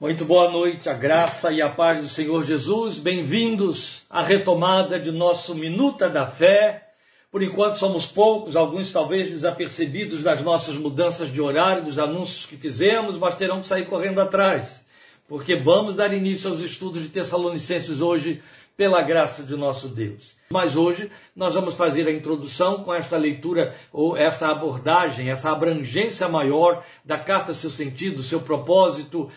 Muito boa noite, a graça e a paz do Senhor Jesus. Bem-vindos à retomada de nosso Minuta da Fé. Por enquanto somos poucos, alguns talvez desapercebidos das nossas mudanças de horário, dos anúncios que fizemos, mas terão que sair correndo atrás, porque vamos dar início aos estudos de Tessalonicenses hoje, pela graça de nosso Deus. Mas hoje nós vamos fazer a introdução com esta leitura ou esta abordagem, essa abrangência maior da carta, seu sentido, seu propósito,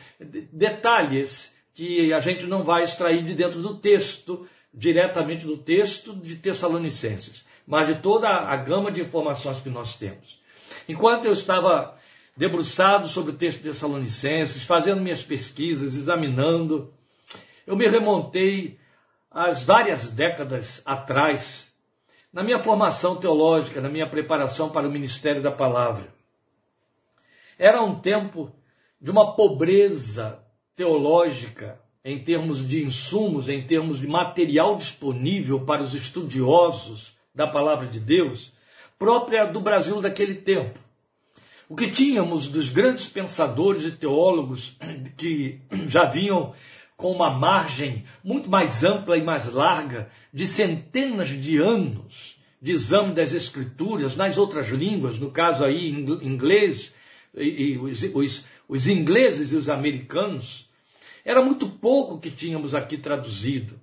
detalhes que a gente não vai extrair de dentro do texto, diretamente do texto de Tessalonicenses, mas de toda a gama de informações que nós temos. Enquanto eu estava debruçado sobre o texto de Tessalonicenses, fazendo minhas pesquisas, examinando, eu me remontei às várias décadas atrás, na minha formação teológica, na minha preparação para o ministério da palavra. Era um tempo de uma pobreza teológica em termos de insumos, em termos de material disponível para os estudiosos da palavra de Deus, própria do Brasil daquele tempo. O que tínhamos dos grandes pensadores e teólogos que já vinham com uma margem muito mais ampla e mais larga, de centenas de anos de exame das escrituras nas outras línguas, no caso aí inglês, e, e os, os, os ingleses e os americanos, era muito pouco que tínhamos aqui traduzido.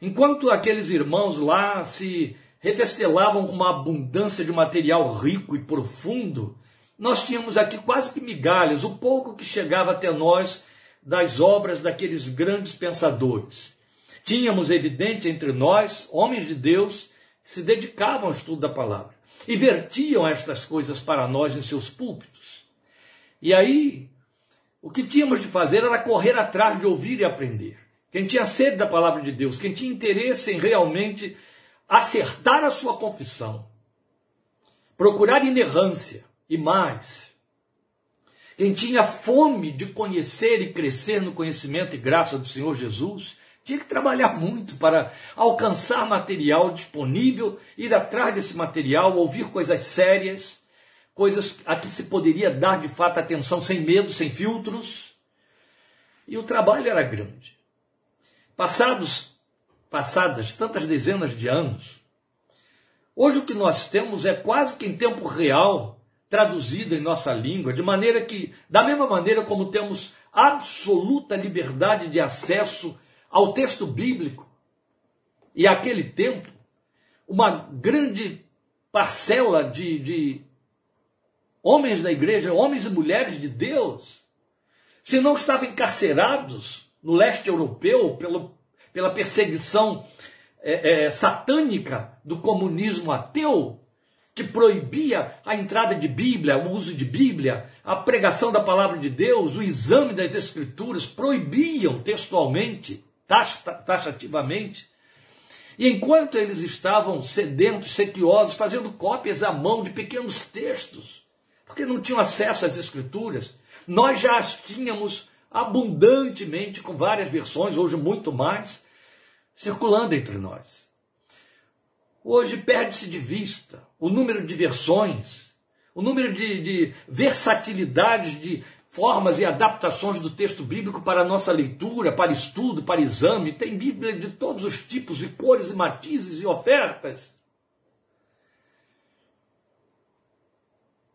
Enquanto aqueles irmãos lá se revestelavam com uma abundância de material rico e profundo, nós tínhamos aqui quase que migalhas, o pouco que chegava até nós das obras daqueles grandes pensadores. Tínhamos evidente entre nós homens de Deus que se dedicavam ao estudo da palavra e vertiam estas coisas para nós em seus púlpitos. E aí, o que tínhamos de fazer era correr atrás de ouvir e aprender. Quem tinha sede da palavra de Deus, quem tinha interesse em realmente acertar a sua confissão, procurar inerrância e mais, quem tinha fome de conhecer e crescer no conhecimento e graça do Senhor Jesus, tinha que trabalhar muito para alcançar material disponível, ir atrás desse material, ouvir coisas sérias, coisas a que se poderia dar de fato atenção sem medo, sem filtros. E o trabalho era grande. Passados, passadas tantas dezenas de anos, hoje o que nós temos é quase que em tempo real traduzido em nossa língua, de maneira que, da mesma maneira como temos absoluta liberdade de acesso ao texto bíblico, e aquele tempo, uma grande parcela de, de homens da igreja, homens e mulheres de Deus, se não estavam encarcerados no leste europeu pelo, pela perseguição é, é, satânica do comunismo ateu, que proibia a entrada de Bíblia, o uso de Bíblia, a pregação da palavra de Deus, o exame das Escrituras, proibiam textualmente, taxativamente. E enquanto eles estavam sedentos, sequiosos, fazendo cópias à mão de pequenos textos, porque não tinham acesso às Escrituras, nós já as tínhamos abundantemente, com várias versões, hoje muito mais, circulando entre nós. Hoje perde-se de vista o número de versões, o número de, de versatilidades de formas e adaptações do texto bíblico para nossa leitura, para estudo, para exame. Tem Bíblia de todos os tipos e cores e matizes e ofertas.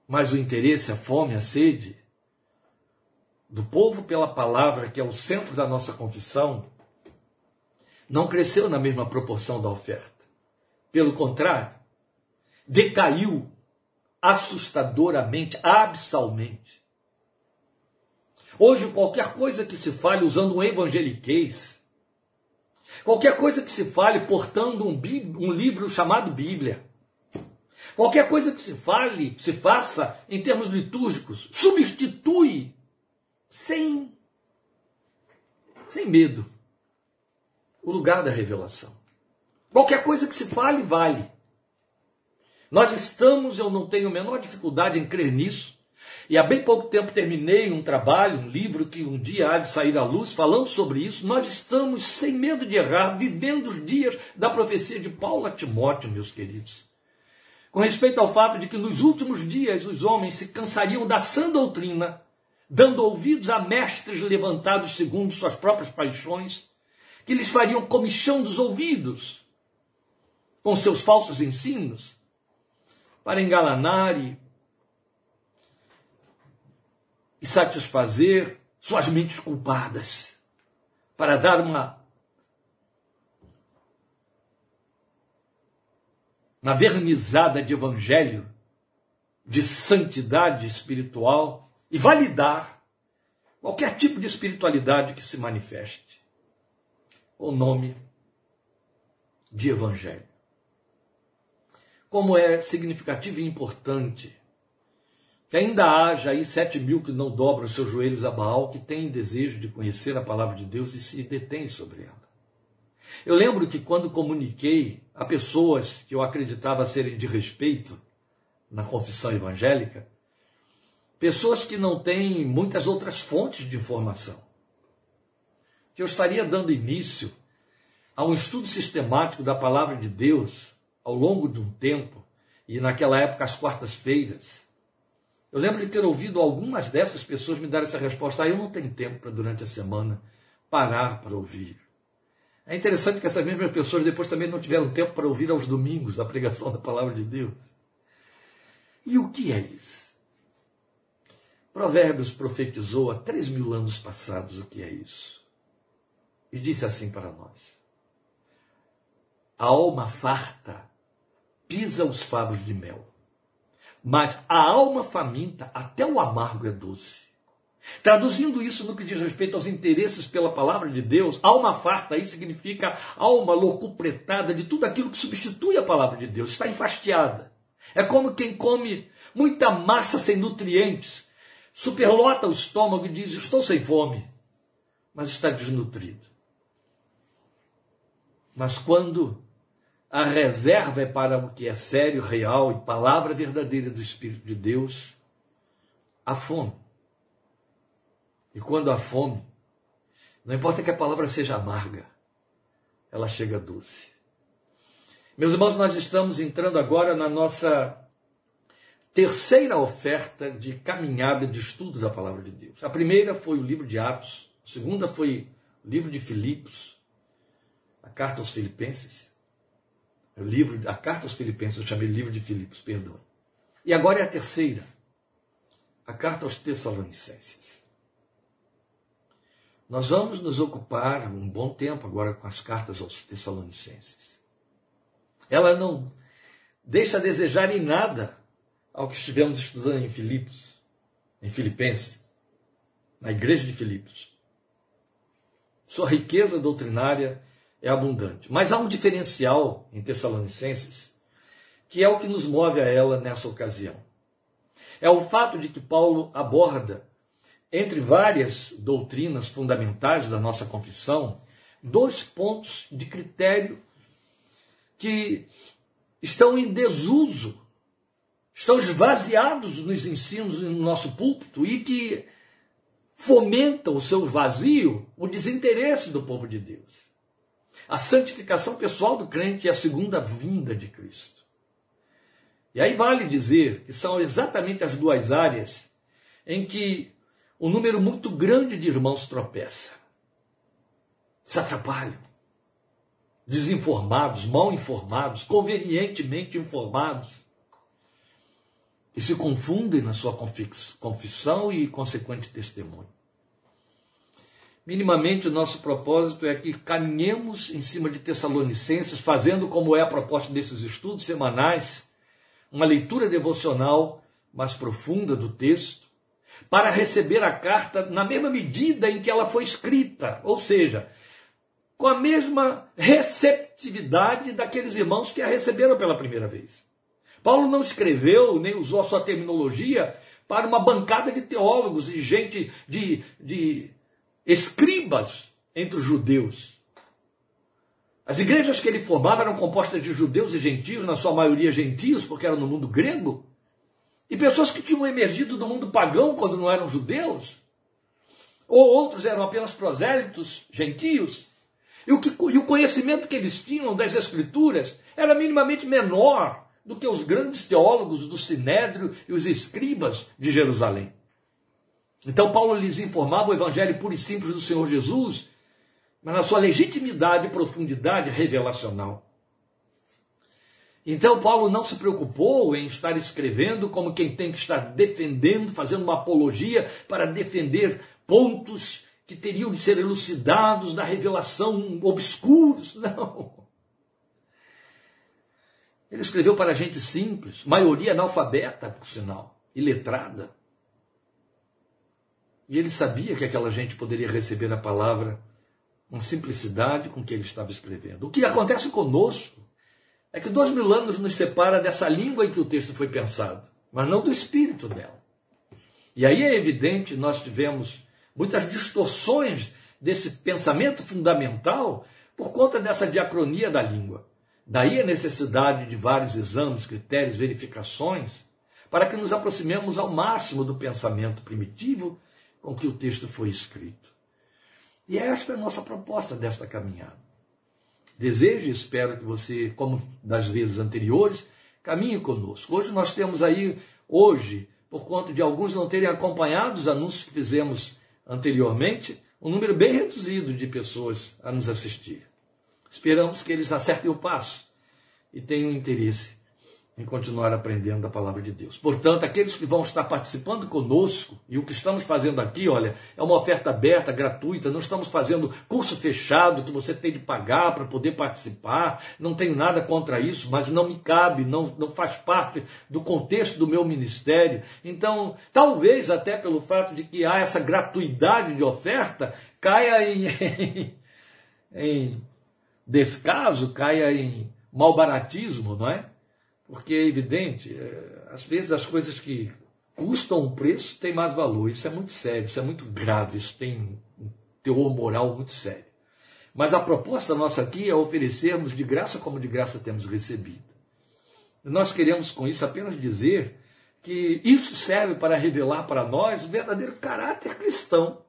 Mas o interesse, a fome, a sede do povo pela palavra, que é o centro da nossa confissão, não cresceu na mesma proporção da oferta. Pelo contrário, decaiu assustadoramente, absalmente. Hoje, qualquer coisa que se fale usando um evangeliquez, qualquer coisa que se fale portando um, um livro chamado Bíblia, qualquer coisa que se fale, se faça em termos litúrgicos, substitui sem, sem medo o lugar da revelação. Qualquer coisa que se fale, vale. Nós estamos, eu não tenho a menor dificuldade em crer nisso. E há bem pouco tempo terminei um trabalho, um livro que um dia há de sair à luz, falando sobre isso. Nós estamos, sem medo de errar, vivendo os dias da profecia de Paulo a Timóteo, meus queridos. Com respeito ao fato de que nos últimos dias os homens se cansariam da sã doutrina, dando ouvidos a mestres levantados segundo suas próprias paixões, que lhes fariam comichão dos ouvidos com seus falsos ensinos, para engalanar e, e satisfazer suas mentes culpadas, para dar uma uma vernizada de evangelho, de santidade espiritual e validar qualquer tipo de espiritualidade que se manifeste. O nome de evangelho. Como é significativo e importante que ainda haja aí sete mil que não dobram seus joelhos a Baal, que têm desejo de conhecer a palavra de Deus e se detêm sobre ela. Eu lembro que quando comuniquei a pessoas que eu acreditava serem de respeito na confissão evangélica, pessoas que não têm muitas outras fontes de informação, que eu estaria dando início a um estudo sistemático da palavra de Deus ao longo de um tempo, e naquela época às quartas-feiras. Eu lembro de ter ouvido algumas dessas pessoas me dar essa resposta: ah, eu não tenho tempo para durante a semana parar para ouvir. É interessante que essas mesmas pessoas depois também não tiveram tempo para ouvir aos domingos a pregação da palavra de Deus. E o que é isso? Provérbios profetizou há três mil anos passados o que é isso. E disse assim para nós: A alma farta pisa os favos de mel, mas a alma faminta até o amargo é doce. Traduzindo isso no que diz respeito aos interesses pela palavra de Deus, alma farta aí significa alma locupretada de tudo aquilo que substitui a palavra de Deus, está enfastiada. É como quem come muita massa sem nutrientes, superlota o estômago e diz: Estou sem fome, mas está desnutrido. Mas quando a reserva é para o que é sério, real e palavra verdadeira do Espírito de Deus, a fome e quando há fome, não importa que a palavra seja amarga, ela chega doce. Meus irmãos, nós estamos entrando agora na nossa terceira oferta de caminhada de estudo da palavra de Deus. A primeira foi o livro de Atos, a segunda foi o livro de Filipos, a carta aos Filipenses. O livro, a carta aos Filipenses, eu chamei livro de Filipos, perdão. E agora é a terceira, a carta aos Tessalonicenses. Nós vamos nos ocupar um bom tempo agora com as cartas aos Tessalonicenses. Ela não deixa a desejar em nada ao que estivemos estudando em Filipos, em Filipenses, na igreja de Filipos. Sua riqueza doutrinária é abundante. Mas há um diferencial em Tessalonicenses, que é o que nos move a ela nessa ocasião. É o fato de que Paulo aborda entre várias doutrinas fundamentais da nossa confissão, dois pontos de critério que estão em desuso, estão esvaziados nos ensinos no nosso púlpito e que fomentam o seu vazio, o desinteresse do povo de Deus. A santificação pessoal do crente e a segunda vinda de Cristo. E aí vale dizer que são exatamente as duas áreas em que um número muito grande de irmãos tropeça, se atrapalham, desinformados, mal informados, convenientemente informados, e se confundem na sua confissão e consequente testemunho. Minimamente, o nosso propósito é que caminhemos em cima de Tessalonicenses, fazendo como é a proposta desses estudos semanais, uma leitura devocional mais profunda do texto, para receber a carta na mesma medida em que ela foi escrita, ou seja, com a mesma receptividade daqueles irmãos que a receberam pela primeira vez. Paulo não escreveu nem usou a sua terminologia para uma bancada de teólogos e gente de, de escribas entre os judeus. As igrejas que ele formava eram compostas de judeus e gentios, na sua maioria gentios, porque eram no mundo grego. E pessoas que tinham emergido do mundo pagão quando não eram judeus, ou outros eram apenas prosélitos, gentios, e o, que, e o conhecimento que eles tinham das Escrituras era minimamente menor do que os grandes teólogos do Sinédrio e os escribas de Jerusalém. Então Paulo lhes informava o evangelho puro e simples do Senhor Jesus, mas na sua legitimidade e profundidade revelacional. Então Paulo não se preocupou em estar escrevendo como quem tem que estar defendendo, fazendo uma apologia para defender pontos que teriam de ser elucidados na revelação obscuros. Não. Ele escreveu para gente simples, maioria analfabeta, por sinal, iletrada. E ele sabia que aquela gente poderia receber a palavra com simplicidade com que ele estava escrevendo. O que acontece conosco é que dois mil anos nos separa dessa língua em que o texto foi pensado, mas não do espírito dela. E aí é evidente, nós tivemos muitas distorções desse pensamento fundamental por conta dessa diacronia da língua. Daí a necessidade de vários exames, critérios, verificações, para que nos aproximemos ao máximo do pensamento primitivo com que o texto foi escrito. E esta é a nossa proposta desta caminhada. Desejo e espero que você, como das vezes anteriores, caminhe conosco. Hoje nós temos aí, hoje, por conta de alguns não terem acompanhado os anúncios que fizemos anteriormente, um número bem reduzido de pessoas a nos assistir. Esperamos que eles acertem o passo e tenham interesse em continuar aprendendo a palavra de Deus. Portanto, aqueles que vão estar participando conosco, e o que estamos fazendo aqui, olha, é uma oferta aberta, gratuita, não estamos fazendo curso fechado que você tem de pagar para poder participar, não tenho nada contra isso, mas não me cabe, não, não faz parte do contexto do meu ministério. Então, talvez até pelo fato de que há essa gratuidade de oferta, caia em, em, em descaso, caia em malbaratismo, não é? Porque é evidente, é, às vezes as coisas que custam um preço têm mais valor. Isso é muito sério, isso é muito grave, isso tem um teor moral muito sério. Mas a proposta nossa aqui é oferecermos de graça como de graça temos recebido. Nós queremos com isso apenas dizer que isso serve para revelar para nós o verdadeiro caráter cristão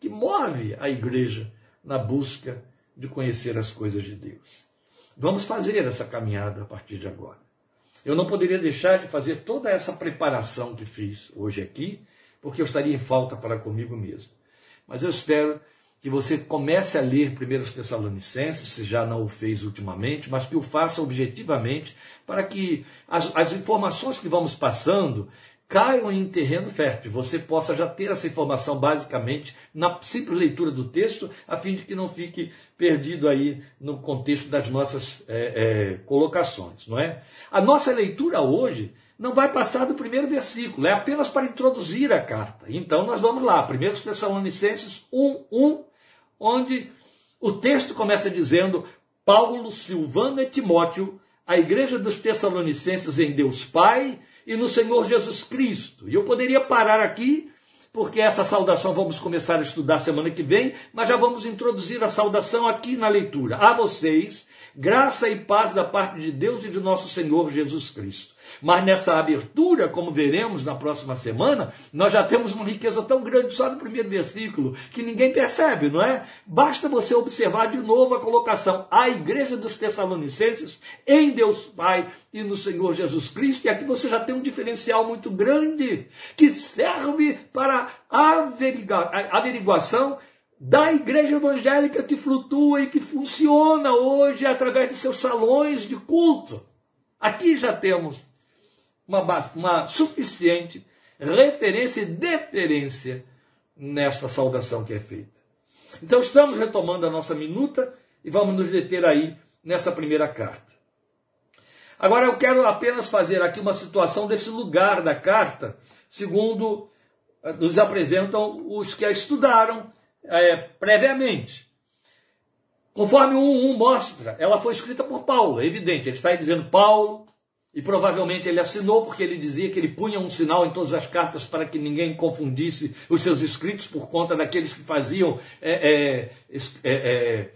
que move a igreja na busca de conhecer as coisas de Deus. Vamos fazer essa caminhada a partir de agora. Eu não poderia deixar de fazer toda essa preparação que fiz hoje aqui, porque eu estaria em falta para comigo mesmo. Mas eu espero que você comece a ler 1 Tessalonicenses, se já não o fez ultimamente, mas que o faça objetivamente, para que as, as informações que vamos passando caiam em terreno fértil, você possa já ter essa informação basicamente na simples leitura do texto, a fim de que não fique perdido aí no contexto das nossas é, é, colocações, não é? A nossa leitura hoje não vai passar do primeiro versículo, é apenas para introduzir a carta. Então nós vamos lá, 1 Tessalonicenses 1, 1, onde o texto começa dizendo: Paulo, Silvano e Timóteo, a igreja dos Tessalonicenses em Deus Pai e no Senhor Jesus Cristo. E eu poderia parar aqui, porque essa saudação vamos começar a estudar semana que vem, mas já vamos introduzir a saudação aqui na leitura. A vocês, graça e paz da parte de Deus e de nosso Senhor Jesus Cristo. Mas nessa abertura, como veremos na próxima semana, nós já temos uma riqueza tão grande só no primeiro versículo que ninguém percebe, não é? Basta você observar de novo a colocação: a igreja dos Tessalonicenses em Deus Pai e no Senhor Jesus Cristo. E aqui você já tem um diferencial muito grande que serve para averiguação da igreja evangélica que flutua e que funciona hoje através de seus salões de culto. Aqui já temos uma, uma suficiente referência e deferência nesta saudação que é feita. Então estamos retomando a nossa minuta e vamos nos deter aí nessa primeira carta. Agora eu quero apenas fazer aqui uma situação desse lugar da carta, segundo eh, nos apresentam os que a estudaram é, previamente. Conforme o 1.1 mostra, ela foi escrita por Paulo, é evidente. Ele está aí dizendo Paulo, e provavelmente ele assinou porque ele dizia que ele punha um sinal em todas as cartas para que ninguém confundisse os seus escritos por conta daqueles que faziam é, é, é, é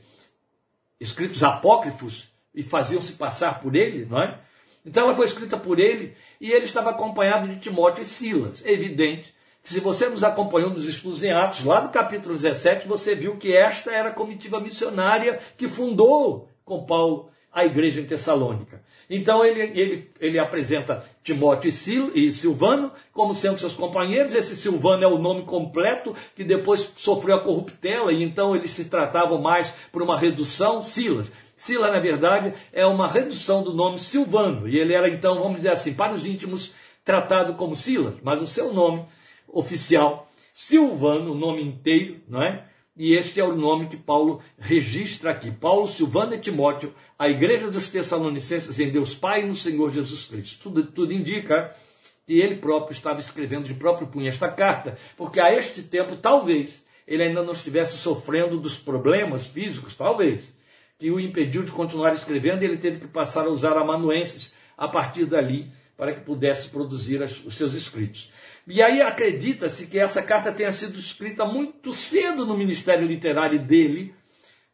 escritos apócrifos e faziam-se passar por ele, não é? Então ela foi escrita por ele e ele estava acompanhado de Timóteo e Silas. É evidente se você nos acompanhou nos estudos em Atos, lá no capítulo 17, você viu que esta era a comitiva missionária que fundou com Paulo à igreja em Tessalônica. Então ele, ele, ele apresenta Timóteo e, Sil, e Silvano como sendo seus companheiros. Esse Silvano é o nome completo, que depois sofreu a corruptela, e então eles se tratavam mais por uma redução, Silas. Sila, na verdade, é uma redução do nome Silvano, e ele era então, vamos dizer assim, para os íntimos, tratado como Silas, mas o seu nome oficial, Silvano, o nome inteiro, não é? E este é o nome que Paulo registra aqui. Paulo, Silvano e Timóteo, a igreja dos Tessalonicenses em Deus Pai e no Senhor Jesus Cristo. Tudo, tudo indica que ele próprio estava escrevendo de próprio punho esta carta, porque a este tempo, talvez, ele ainda não estivesse sofrendo dos problemas físicos, talvez, que o impediu de continuar escrevendo, e ele teve que passar a usar amanuenses a partir dali para que pudesse produzir os seus escritos. E aí acredita-se que essa carta tenha sido escrita muito cedo no ministério literário dele,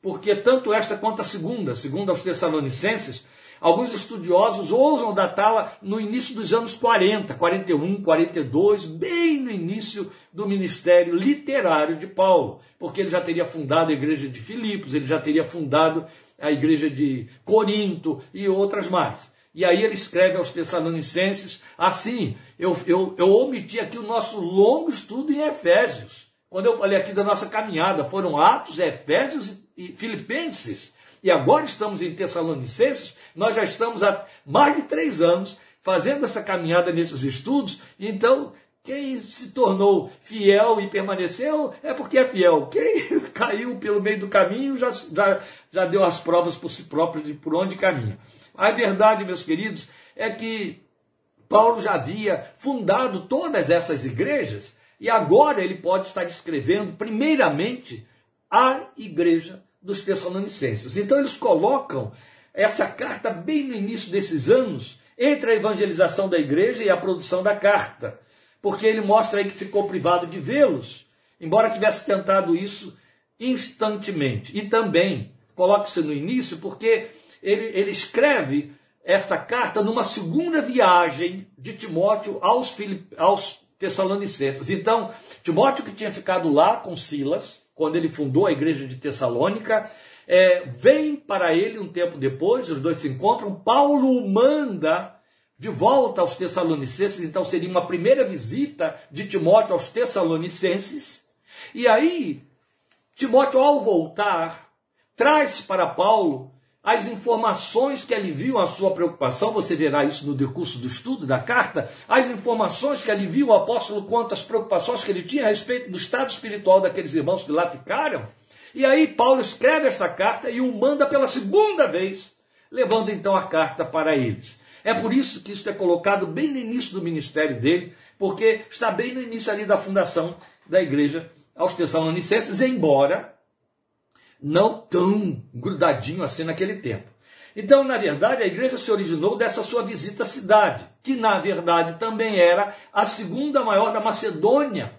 porque tanto esta quanto a segunda, segundo aos Tessalonicenses, alguns estudiosos ousam datá-la no início dos anos 40, 41, 42, bem no início do ministério literário de Paulo, porque ele já teria fundado a igreja de Filipos, ele já teria fundado a igreja de Corinto e outras mais. E aí ele escreve aos Tessalonicenses assim: eu, eu, eu omiti aqui o nosso longo estudo em Efésios. Quando eu falei aqui da nossa caminhada, foram Atos, Efésios e Filipenses. E agora estamos em Tessalonicenses, nós já estamos há mais de três anos fazendo essa caminhada nesses estudos. Então, quem se tornou fiel e permaneceu é porque é fiel. Quem caiu pelo meio do caminho já, já, já deu as provas por si próprio de por onde caminha. A verdade, meus queridos, é que Paulo já havia fundado todas essas igrejas e agora ele pode estar descrevendo, primeiramente, a igreja dos Tessalonicenses. Então, eles colocam essa carta bem no início desses anos, entre a evangelização da igreja e a produção da carta, porque ele mostra aí que ficou privado de vê-los, embora tivesse tentado isso instantemente. E também, coloque-se no início, porque ele, ele escreve esta carta numa segunda viagem de Timóteo aos, Filip, aos Tessalonicenses. Então, Timóteo, que tinha ficado lá com Silas, quando ele fundou a igreja de Tessalônica, é, vem para ele um tempo depois, os dois se encontram. Paulo manda de volta aos Tessalonicenses, então seria uma primeira visita de Timóteo aos Tessalonicenses. E aí, Timóteo, ao voltar, traz para Paulo as informações que aliviam a sua preocupação, você verá isso no decurso do estudo da carta, as informações que aliviam o apóstolo quanto às preocupações que ele tinha a respeito do estado espiritual daqueles irmãos que lá ficaram. E aí Paulo escreve esta carta e o manda pela segunda vez, levando então a carta para eles. É por isso que isso é colocado bem no início do ministério dele, porque está bem no início ali da fundação da igreja aos Tessalonicenses, embora não tão grudadinho assim naquele tempo. Então, na verdade, a igreja se originou dessa sua visita à cidade, que na verdade também era a segunda maior da Macedônia,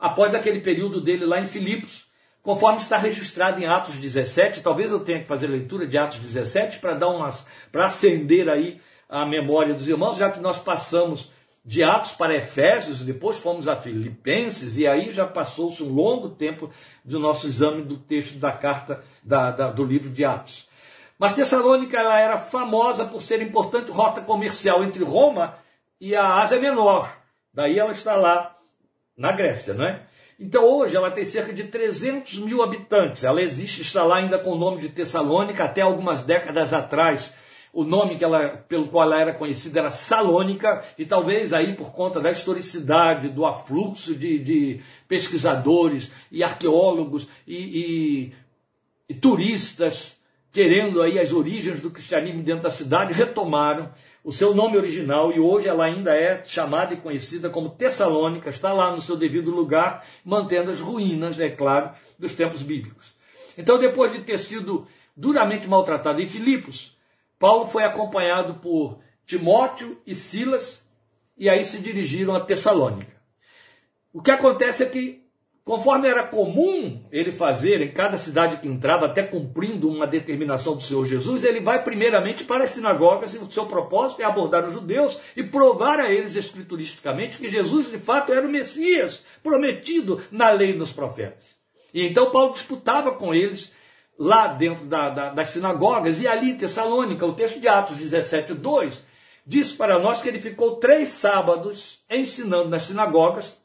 após aquele período dele lá em Filipos, conforme está registrado em Atos 17. Talvez eu tenha que fazer leitura de Atos 17 para dar umas para acender aí a memória dos irmãos, já que nós passamos de Atos para Efésios, depois fomos a Filipenses, e aí já passou-se um longo tempo do nosso exame do texto da carta da, da, do livro de Atos. Mas Tessalônica ela era famosa por ser importante rota comercial entre Roma e a Ásia Menor. Daí ela está lá na Grécia, não é? Então hoje ela tem cerca de 300 mil habitantes. Ela existe, está lá ainda com o nome de Tessalônica, até algumas décadas atrás o nome que ela, pelo qual ela era conhecida era Salônica, e talvez aí por conta da historicidade, do afluxo de, de pesquisadores e arqueólogos e, e, e turistas querendo aí as origens do cristianismo dentro da cidade, retomaram o seu nome original e hoje ela ainda é chamada e conhecida como Tessalônica, está lá no seu devido lugar, mantendo as ruínas, é claro, dos tempos bíblicos. Então, depois de ter sido duramente maltratado em Filipos, Paulo foi acompanhado por Timóteo e Silas e aí se dirigiram a Tessalônica. O que acontece é que, conforme era comum ele fazer em cada cidade que entrava, até cumprindo uma determinação do Senhor Jesus, ele vai primeiramente para as sinagogas e o seu propósito é abordar os judeus e provar a eles escrituristicamente que Jesus de fato era o Messias prometido na lei nos profetas. E então Paulo disputava com eles lá dentro da, da, das sinagogas, e ali em Tessalônica, o texto de Atos 17, 2, diz para nós que ele ficou três sábados ensinando nas sinagogas,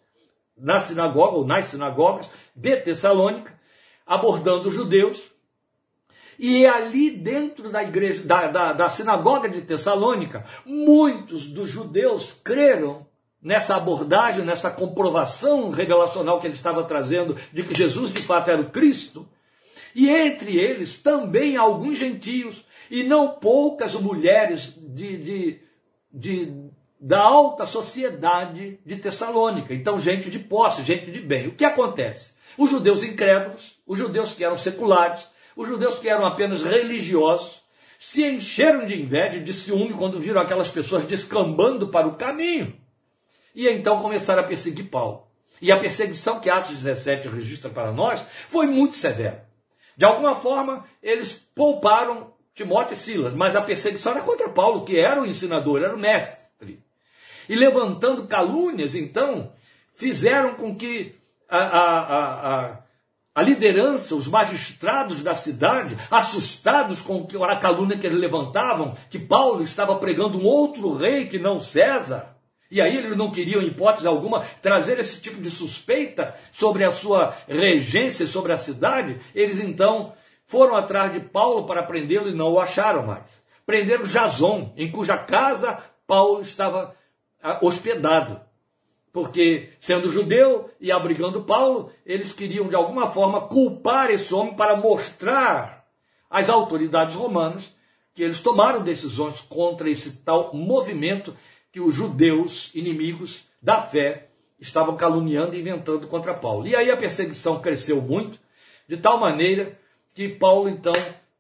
na sinagoga ou nas sinagogas de Tessalônica, abordando os judeus. E ali dentro da igreja, da, da, da sinagoga de Tessalônica, muitos dos judeus creram nessa abordagem, nessa comprovação revelacional que ele estava trazendo de que Jesus de fato era o Cristo. E entre eles também alguns gentios, e não poucas mulheres de, de, de, da alta sociedade de Tessalônica. Então, gente de posse, gente de bem. O que acontece? Os judeus incrédulos, os judeus que eram seculares, os judeus que eram apenas religiosos, se encheram de inveja e de ciúme quando viram aquelas pessoas descambando para o caminho. E então começaram a perseguir Paulo. E a perseguição que Atos 17 registra para nós foi muito severa. De alguma forma, eles pouparam Timóteo e Silas, mas a perseguição era contra Paulo, que era o ensinador, era o mestre. E levantando calúnias, então, fizeram com que a, a, a, a liderança, os magistrados da cidade, assustados com a calúnia que eles levantavam, que Paulo estava pregando um outro rei que não César, e aí eles não queriam, em hipótese alguma, trazer esse tipo de suspeita sobre a sua regência, sobre a cidade. Eles então foram atrás de Paulo para prendê-lo e não o acharam mais. Prenderam Jason, em cuja casa Paulo estava ah, hospedado. Porque, sendo judeu e abrigando Paulo, eles queriam de alguma forma culpar esse homem para mostrar às autoridades romanas que eles tomaram decisões contra esse tal movimento que os judeus inimigos da fé estavam caluniando e inventando contra Paulo. E aí a perseguição cresceu muito, de tal maneira que Paulo, então,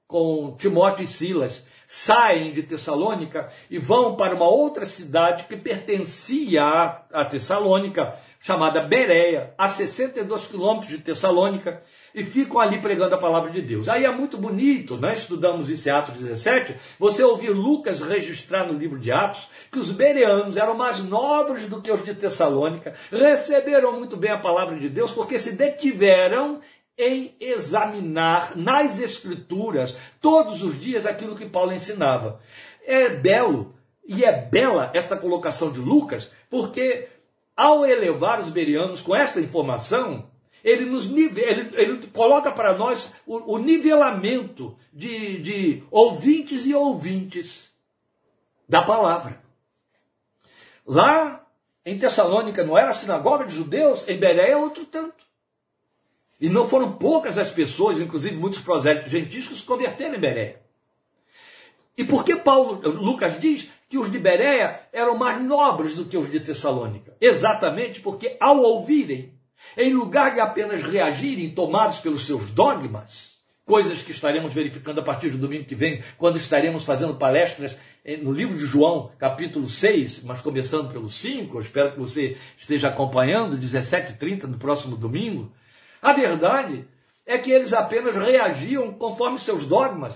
com Timóteo e Silas, saem de Tessalônica e vão para uma outra cidade que pertencia a Tessalônica, chamada Bereia, a 62 quilômetros de Tessalônica, e ficam ali pregando a palavra de Deus. Aí é muito bonito, nós né? estudamos isso em Atos 17, você ouvir Lucas registrar no livro de Atos que os bereanos eram mais nobres do que os de Tessalônica, receberam muito bem a palavra de Deus, porque se detiveram em examinar nas Escrituras todos os dias aquilo que Paulo ensinava. É belo e é bela esta colocação de Lucas, porque ao elevar os bereanos com essa informação, ele nos ele, ele coloca para nós o, o nivelamento de, de ouvintes e ouvintes da palavra. Lá em Tessalônica não era sinagoga de judeus, em Bereia é outro tanto. E não foram poucas as pessoas, inclusive muitos prosélitos gentios, que se converteram em Bereia. E por que Paulo, Lucas diz que os de Bereia eram mais nobres do que os de Tessalônica? Exatamente porque ao ouvirem em lugar de apenas reagirem tomados pelos seus dogmas, coisas que estaremos verificando a partir do domingo que vem, quando estaremos fazendo palestras no livro de João, capítulo 6, mas começando pelo 5, eu espero que você esteja acompanhando, 17 e 30 no próximo domingo. A verdade é que eles apenas reagiam conforme seus dogmas,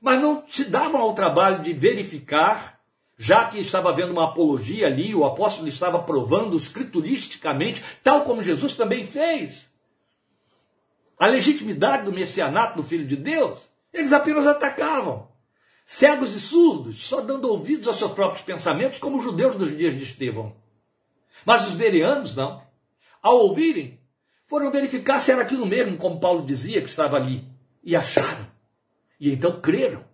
mas não se davam ao trabalho de verificar já que estava havendo uma apologia ali, o apóstolo estava provando escrituristicamente, tal como Jesus também fez, a legitimidade do messianato do Filho de Deus, eles apenas atacavam, cegos e surdos, só dando ouvidos aos seus próprios pensamentos, como os judeus dos dias de Estevão. Mas os bereanos não. Ao ouvirem, foram verificar se era aquilo mesmo, como Paulo dizia que estava ali, e acharam. E então creram.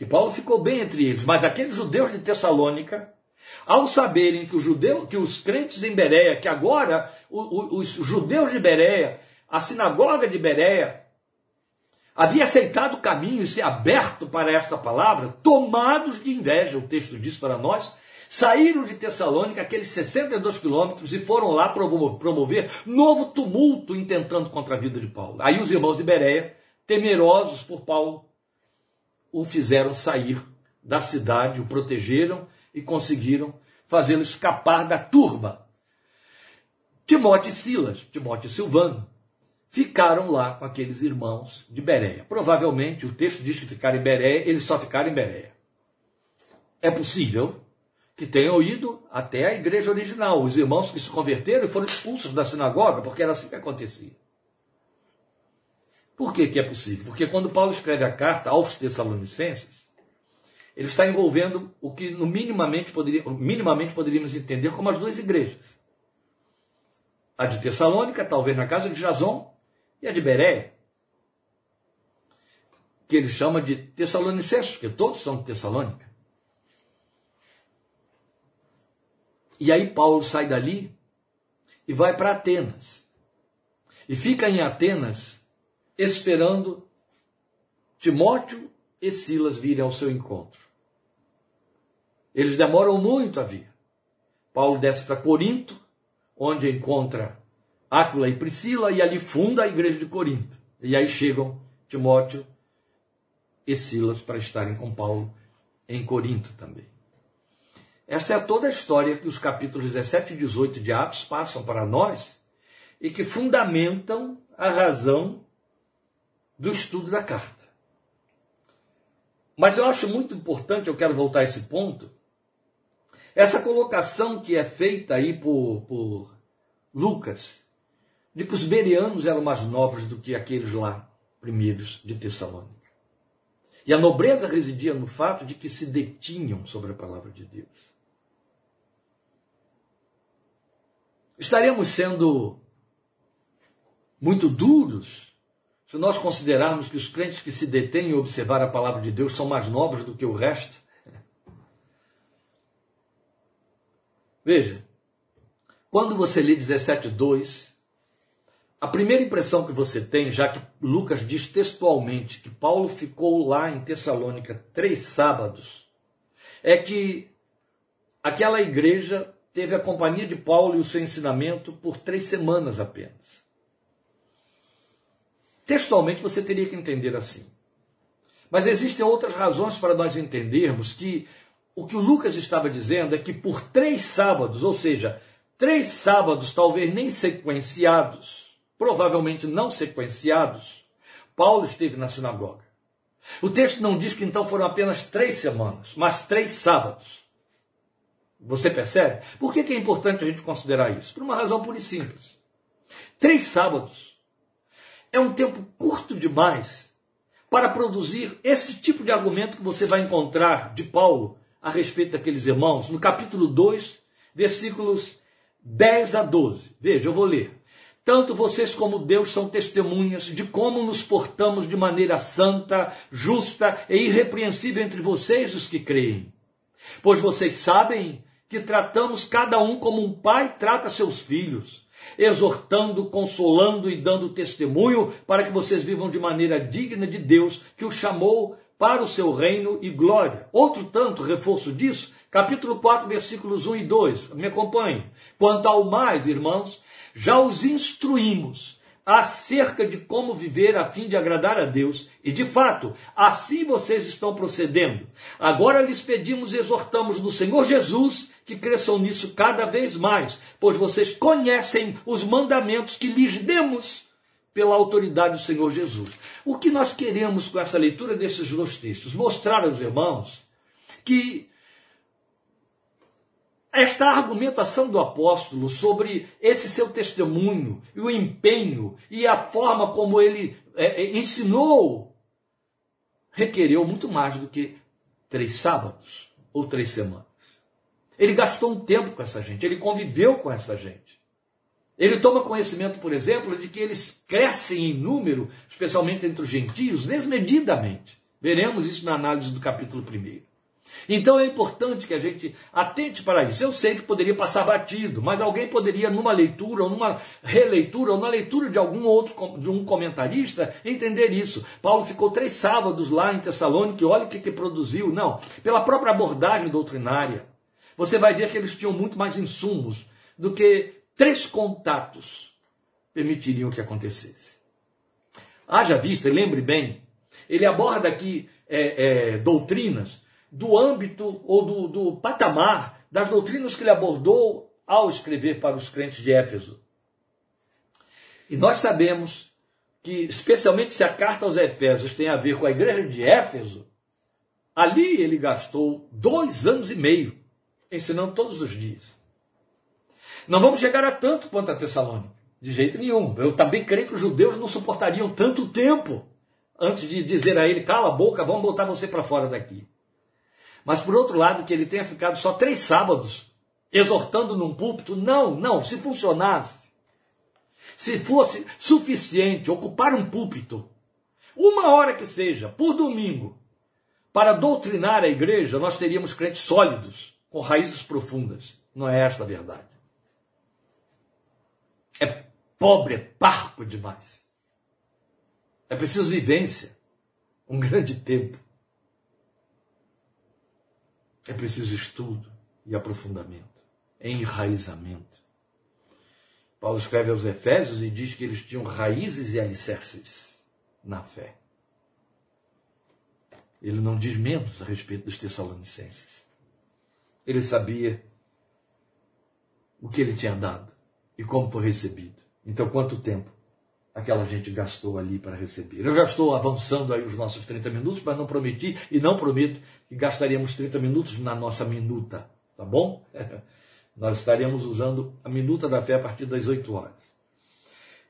E Paulo ficou bem entre eles, mas aqueles judeus de Tessalônica, ao saberem que, judeu, que os crentes em Bereia, que agora os judeus de Bereia, a sinagoga de Bereia, havia aceitado o caminho e se aberto para esta palavra, tomados de inveja, o texto diz para nós, saíram de Tessalônica, aqueles 62 quilômetros, e foram lá promover novo tumulto intentando contra a vida de Paulo. Aí os irmãos de Bereia, temerosos por Paulo, o fizeram sair da cidade, o protegeram e conseguiram fazê-lo escapar da turba. Timóteo e Silas, Timóteo e Silvano, ficaram lá com aqueles irmãos de Bereia. Provavelmente, o texto diz que ficaram em Bereia, eles só ficaram em Bereia. É possível que tenham ido até a igreja original, os irmãos que se converteram e foram expulsos da sinagoga, porque era assim que acontecia. Por que, que é possível? Porque quando Paulo escreve a carta aos Tessalonicenses, ele está envolvendo o que no minimamente, poderia, minimamente poderíamos entender como as duas igrejas. A de Tessalônica, talvez na casa de Jason, e a de Beréia, que ele chama de Tessalonicenses, porque todos são de Tessalônica. E aí Paulo sai dali e vai para Atenas. E fica em Atenas esperando Timóteo e Silas virem ao seu encontro. Eles demoram muito a vir. Paulo desce para Corinto, onde encontra Áquila e Priscila, e ali funda a igreja de Corinto. E aí chegam Timóteo e Silas para estarem com Paulo em Corinto também. Essa é toda a história que os capítulos 17 e 18 de Atos passam para nós e que fundamentam a razão do estudo da carta. Mas eu acho muito importante, eu quero voltar a esse ponto, essa colocação que é feita aí por, por Lucas, de que os berianos eram mais nobres do que aqueles lá primeiros de Tessalônica. E a nobreza residia no fato de que se detinham sobre a palavra de Deus. Estaremos sendo muito duros se nós considerarmos que os crentes que se detêm em observar a palavra de Deus são mais nobres do que o resto. Veja, quando você lê 17,2, a primeira impressão que você tem, já que Lucas diz textualmente que Paulo ficou lá em Tessalônica três sábados, é que aquela igreja teve a companhia de Paulo e o seu ensinamento por três semanas apenas. Textualmente você teria que entender assim. Mas existem outras razões para nós entendermos que o que o Lucas estava dizendo é que por três sábados, ou seja, três sábados talvez nem sequenciados, provavelmente não sequenciados, Paulo esteve na sinagoga. O texto não diz que então foram apenas três semanas, mas três sábados. Você percebe? Por que, é importante a gente considerar isso? Por uma razão pura e simples. Três sábados é um tempo curto demais para produzir esse tipo de argumento que você vai encontrar de Paulo a respeito daqueles irmãos, no capítulo 2, versículos 10 a 12. Veja, eu vou ler. Tanto vocês como Deus são testemunhas de como nos portamos de maneira santa, justa e irrepreensível entre vocês, os que creem. Pois vocês sabem que tratamos cada um como um pai trata seus filhos, exortando, consolando e dando testemunho para que vocês vivam de maneira digna de Deus que o chamou para o seu reino e glória. Outro tanto, reforço disso, capítulo 4, versículos 1 e 2. Me acompanhe. Quanto ao mais, irmãos, já os instruímos acerca de como viver a fim de agradar a Deus, e de fato, assim vocês estão procedendo. Agora lhes pedimos e exortamos no Senhor Jesus que cresçam nisso cada vez mais, pois vocês conhecem os mandamentos que lhes demos pela autoridade do Senhor Jesus. O que nós queremos com essa leitura desses dois textos? Mostrar aos irmãos que esta argumentação do apóstolo sobre esse seu testemunho e o empenho e a forma como ele é, é, ensinou requereu muito mais do que três sábados ou três semanas. Ele gastou um tempo com essa gente, ele conviveu com essa gente. Ele toma conhecimento, por exemplo, de que eles crescem em número, especialmente entre os gentios, desmedidamente. Veremos isso na análise do capítulo 1. Então é importante que a gente atente para isso. Eu sei que poderia passar batido, mas alguém poderia, numa leitura, ou numa releitura, ou na leitura de algum outro, de um comentarista, entender isso. Paulo ficou três sábados lá em Tessalônica, e olha o que, que produziu. Não, pela própria abordagem doutrinária, você vai ver que eles tinham muito mais insumos do que três contatos permitiriam que acontecesse. Haja vista, lembre bem, ele aborda aqui é, é, doutrinas do âmbito ou do, do patamar das doutrinas que ele abordou ao escrever para os crentes de Éfeso. E nós sabemos que, especialmente se a carta aos Efésios tem a ver com a igreja de Éfeso, ali ele gastou dois anos e meio ensinando todos os dias. Não vamos chegar a tanto quanto a Tessalônica. De jeito nenhum. Eu também creio que os judeus não suportariam tanto tempo antes de dizer a ele: cala a boca, vamos botar você para fora daqui. Mas por outro lado, que ele tenha ficado só três sábados exortando num púlpito, não, não, se funcionasse, se fosse suficiente ocupar um púlpito, uma hora que seja, por domingo, para doutrinar a igreja, nós teríamos crentes sólidos, com raízes profundas. Não é esta a verdade. É pobre, é parco demais. É preciso vivência, um grande tempo. É preciso estudo e aprofundamento, enraizamento. Paulo escreve aos Efésios e diz que eles tinham raízes e alicerces na fé. Ele não diz menos a respeito dos Tessalonicenses. Ele sabia o que ele tinha dado e como foi recebido. Então, quanto tempo aquela gente gastou ali para receber? Eu já estou avançando aí os nossos 30 minutos, mas não prometi e não prometo que gastaríamos 30 minutos na nossa minuta, tá bom? Nós estaremos usando a minuta da fé a partir das 8 horas.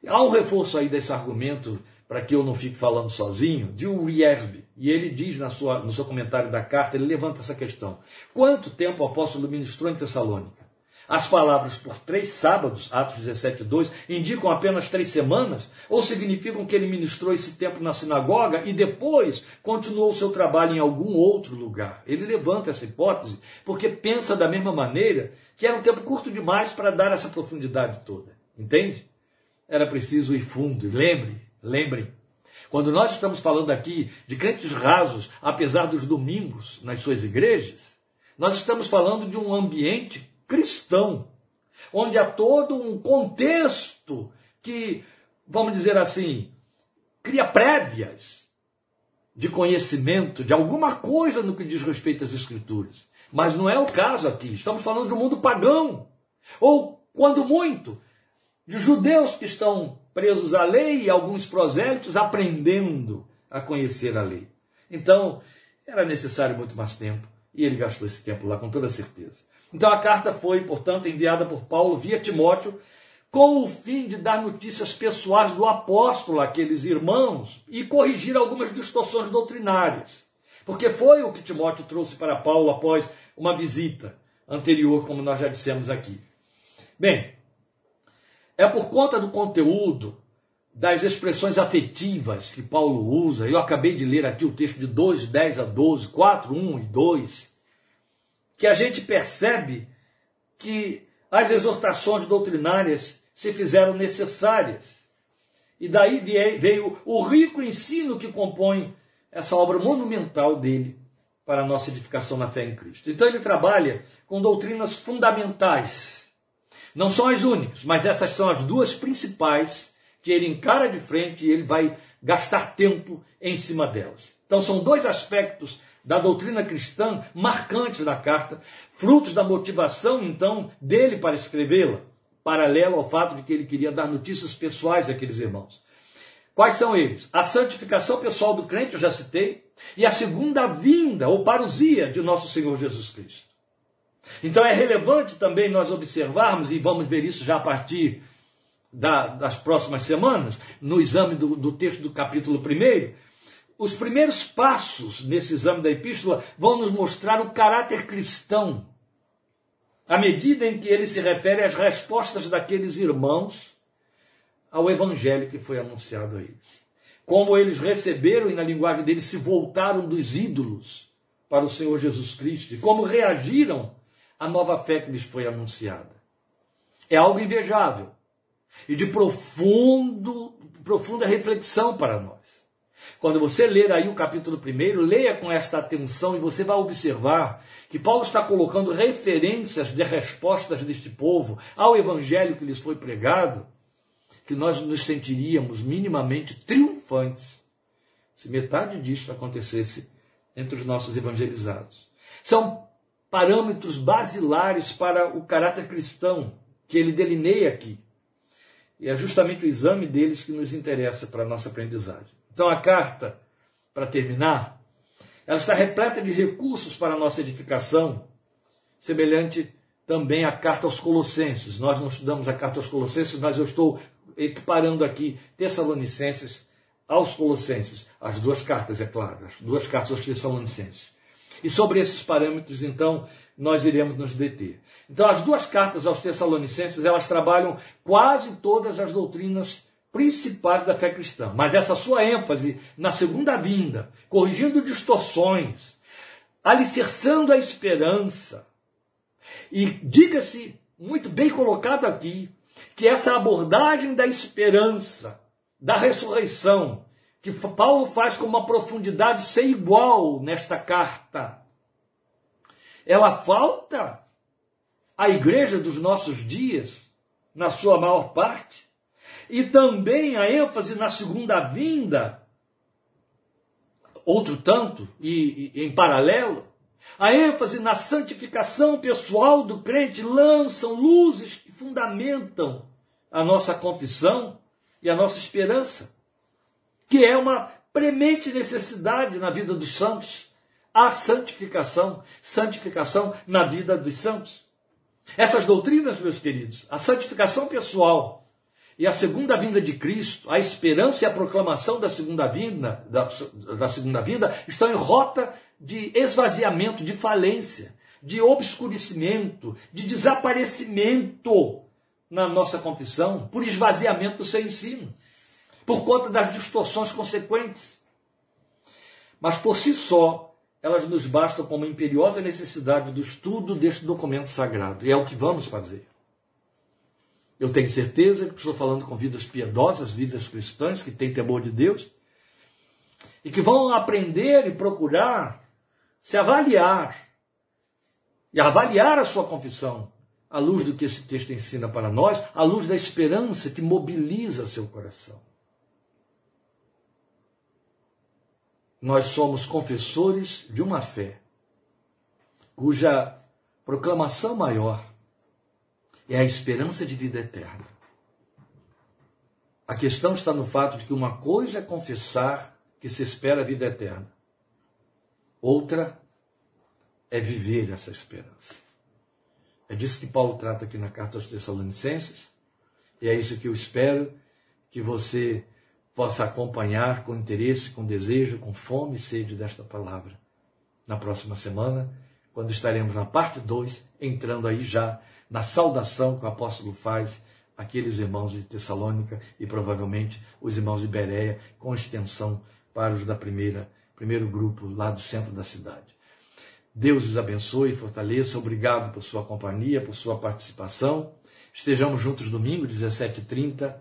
Há um reforço aí desse argumento para que eu não fique falando sozinho, de Uri Ersby. E ele diz na sua, no seu comentário da carta, ele levanta essa questão. Quanto tempo o apóstolo ministrou em Tessalônica? As palavras por três sábados, Atos 17, 2, indicam apenas três semanas? Ou significam que ele ministrou esse tempo na sinagoga e depois continuou o seu trabalho em algum outro lugar? Ele levanta essa hipótese porque pensa da mesma maneira que era um tempo curto demais para dar essa profundidade toda. Entende? Era preciso ir fundo. Lembre, Lembrem, quando nós estamos falando aqui de crentes rasos, apesar dos domingos nas suas igrejas, nós estamos falando de um ambiente cristão, onde há todo um contexto que, vamos dizer assim, cria prévias de conhecimento de alguma coisa no que diz respeito às Escrituras. Mas não é o caso aqui. Estamos falando de um mundo pagão. Ou, quando muito, de judeus que estão presos à lei e alguns prosélitos aprendendo a conhecer a lei. Então, era necessário muito mais tempo e ele gastou esse tempo lá com toda certeza. Então a carta foi, portanto, enviada por Paulo via Timóteo com o fim de dar notícias pessoais do apóstolo àqueles irmãos e corrigir algumas distorções doutrinárias. Porque foi o que Timóteo trouxe para Paulo após uma visita anterior, como nós já dissemos aqui. Bem, é por conta do conteúdo, das expressões afetivas que Paulo usa. Eu acabei de ler aqui o texto de 2, 10 a 12, 4, 1 e 2, que a gente percebe que as exortações doutrinárias se fizeram necessárias. E daí veio o rico ensino que compõe essa obra monumental dele para a nossa edificação na fé em Cristo. Então ele trabalha com doutrinas fundamentais não são as únicas, mas essas são as duas principais que ele encara de frente e ele vai gastar tempo em cima delas. Então são dois aspectos da doutrina cristã marcantes da carta, frutos da motivação então dele para escrevê-la, paralelo ao fato de que ele queria dar notícias pessoais àqueles irmãos. Quais são eles? A santificação pessoal do crente, eu já citei, e a segunda vinda ou parousia de nosso Senhor Jesus Cristo. Então é relevante também nós observarmos, e vamos ver isso já a partir da, das próximas semanas, no exame do, do texto do capítulo 1, os primeiros passos nesse exame da epístola vão nos mostrar o caráter cristão, à medida em que ele se refere às respostas daqueles irmãos ao evangelho que foi anunciado a eles. Como eles receberam e, na linguagem deles, se voltaram dos ídolos para o Senhor Jesus Cristo, e como reagiram a nova fé que lhes foi anunciada. É algo invejável e de profundo, profunda reflexão para nós. Quando você ler aí o capítulo 1, leia com esta atenção e você vai observar que Paulo está colocando referências de respostas deste povo ao evangelho que lhes foi pregado, que nós nos sentiríamos minimamente triunfantes se metade disso acontecesse entre os nossos evangelizados. São parâmetros basilares para o caráter cristão que ele delineia aqui. E é justamente o exame deles que nos interessa para a nossa aprendizagem. Então, a carta, para terminar, ela está repleta de recursos para a nossa edificação, semelhante também à carta aos Colossenses. Nós não estudamos a carta aos Colossenses, mas eu estou equiparando aqui Tessalonicenses aos Colossenses, as duas cartas, é claro, as duas cartas aos Tessalonicenses. E sobre esses parâmetros, então, nós iremos nos deter. Então, as duas cartas aos Tessalonicenses, elas trabalham quase todas as doutrinas principais da fé cristã, mas essa sua ênfase na segunda vinda, corrigindo distorções, alicerçando a esperança. E diga-se, muito bem colocado aqui, que essa abordagem da esperança, da ressurreição, que Paulo faz com uma profundidade sem igual nesta carta, ela falta à igreja dos nossos dias, na sua maior parte, e também a ênfase na segunda vinda, outro tanto, e, e em paralelo, a ênfase na santificação pessoal do crente lançam luzes que fundamentam a nossa confissão e a nossa esperança, que é uma premente necessidade na vida dos santos, a santificação, santificação na vida dos santos. Essas doutrinas, meus queridos, a santificação pessoal e a segunda vinda de Cristo, a esperança e a proclamação da segunda vinda, da, da segunda vinda, estão em rota de esvaziamento, de falência, de obscurecimento, de desaparecimento na nossa confissão, por esvaziamento do seu ensino, por conta das distorções consequentes. Mas por si só, elas nos bastam como imperiosa necessidade do estudo deste documento sagrado, e é o que vamos fazer. Eu tenho certeza que estou falando com vidas piedosas, vidas cristãs que têm temor de Deus, e que vão aprender e procurar se avaliar e avaliar a sua confissão à luz do que esse texto ensina para nós, à luz da esperança que mobiliza seu coração. Nós somos confessores de uma fé cuja proclamação maior é a esperança de vida eterna. A questão está no fato de que uma coisa é confessar que se espera a vida eterna, outra é viver essa esperança. É disso que Paulo trata aqui na carta aos Tessalonicenses, e é isso que eu espero que você possa acompanhar com interesse, com desejo, com fome e sede desta palavra na próxima semana, quando estaremos na parte 2, entrando aí já na saudação que o apóstolo faz àqueles irmãos de Tessalônica e provavelmente os irmãos de Bereia, com extensão para os da primeira primeiro grupo lá do centro da cidade. Deus os abençoe e fortaleça. Obrigado por sua companhia, por sua participação. Estejamos juntos domingo, 17h30,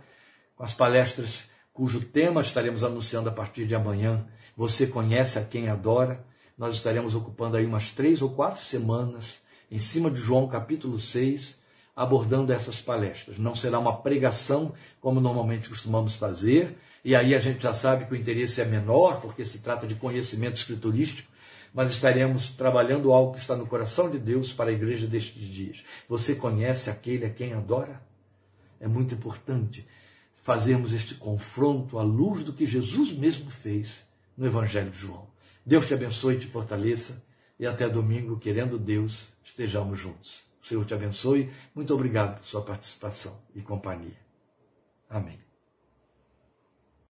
com as palestras cujo tema estaremos anunciando a partir de amanhã. Você conhece a quem adora. Nós estaremos ocupando aí umas três ou quatro semanas em cima de João capítulo 6, abordando essas palestras. Não será uma pregação como normalmente costumamos fazer, e aí a gente já sabe que o interesse é menor, porque se trata de conhecimento escriturístico, mas estaremos trabalhando algo que está no coração de Deus para a igreja destes dias. Você conhece aquele a quem adora? É muito importante fazermos este confronto à luz do que Jesus mesmo fez no Evangelho de João. Deus te abençoe e te fortaleça, e até domingo, querendo Deus, estejamos juntos. O Senhor te abençoe. Muito obrigado por sua participação e companhia. Amém.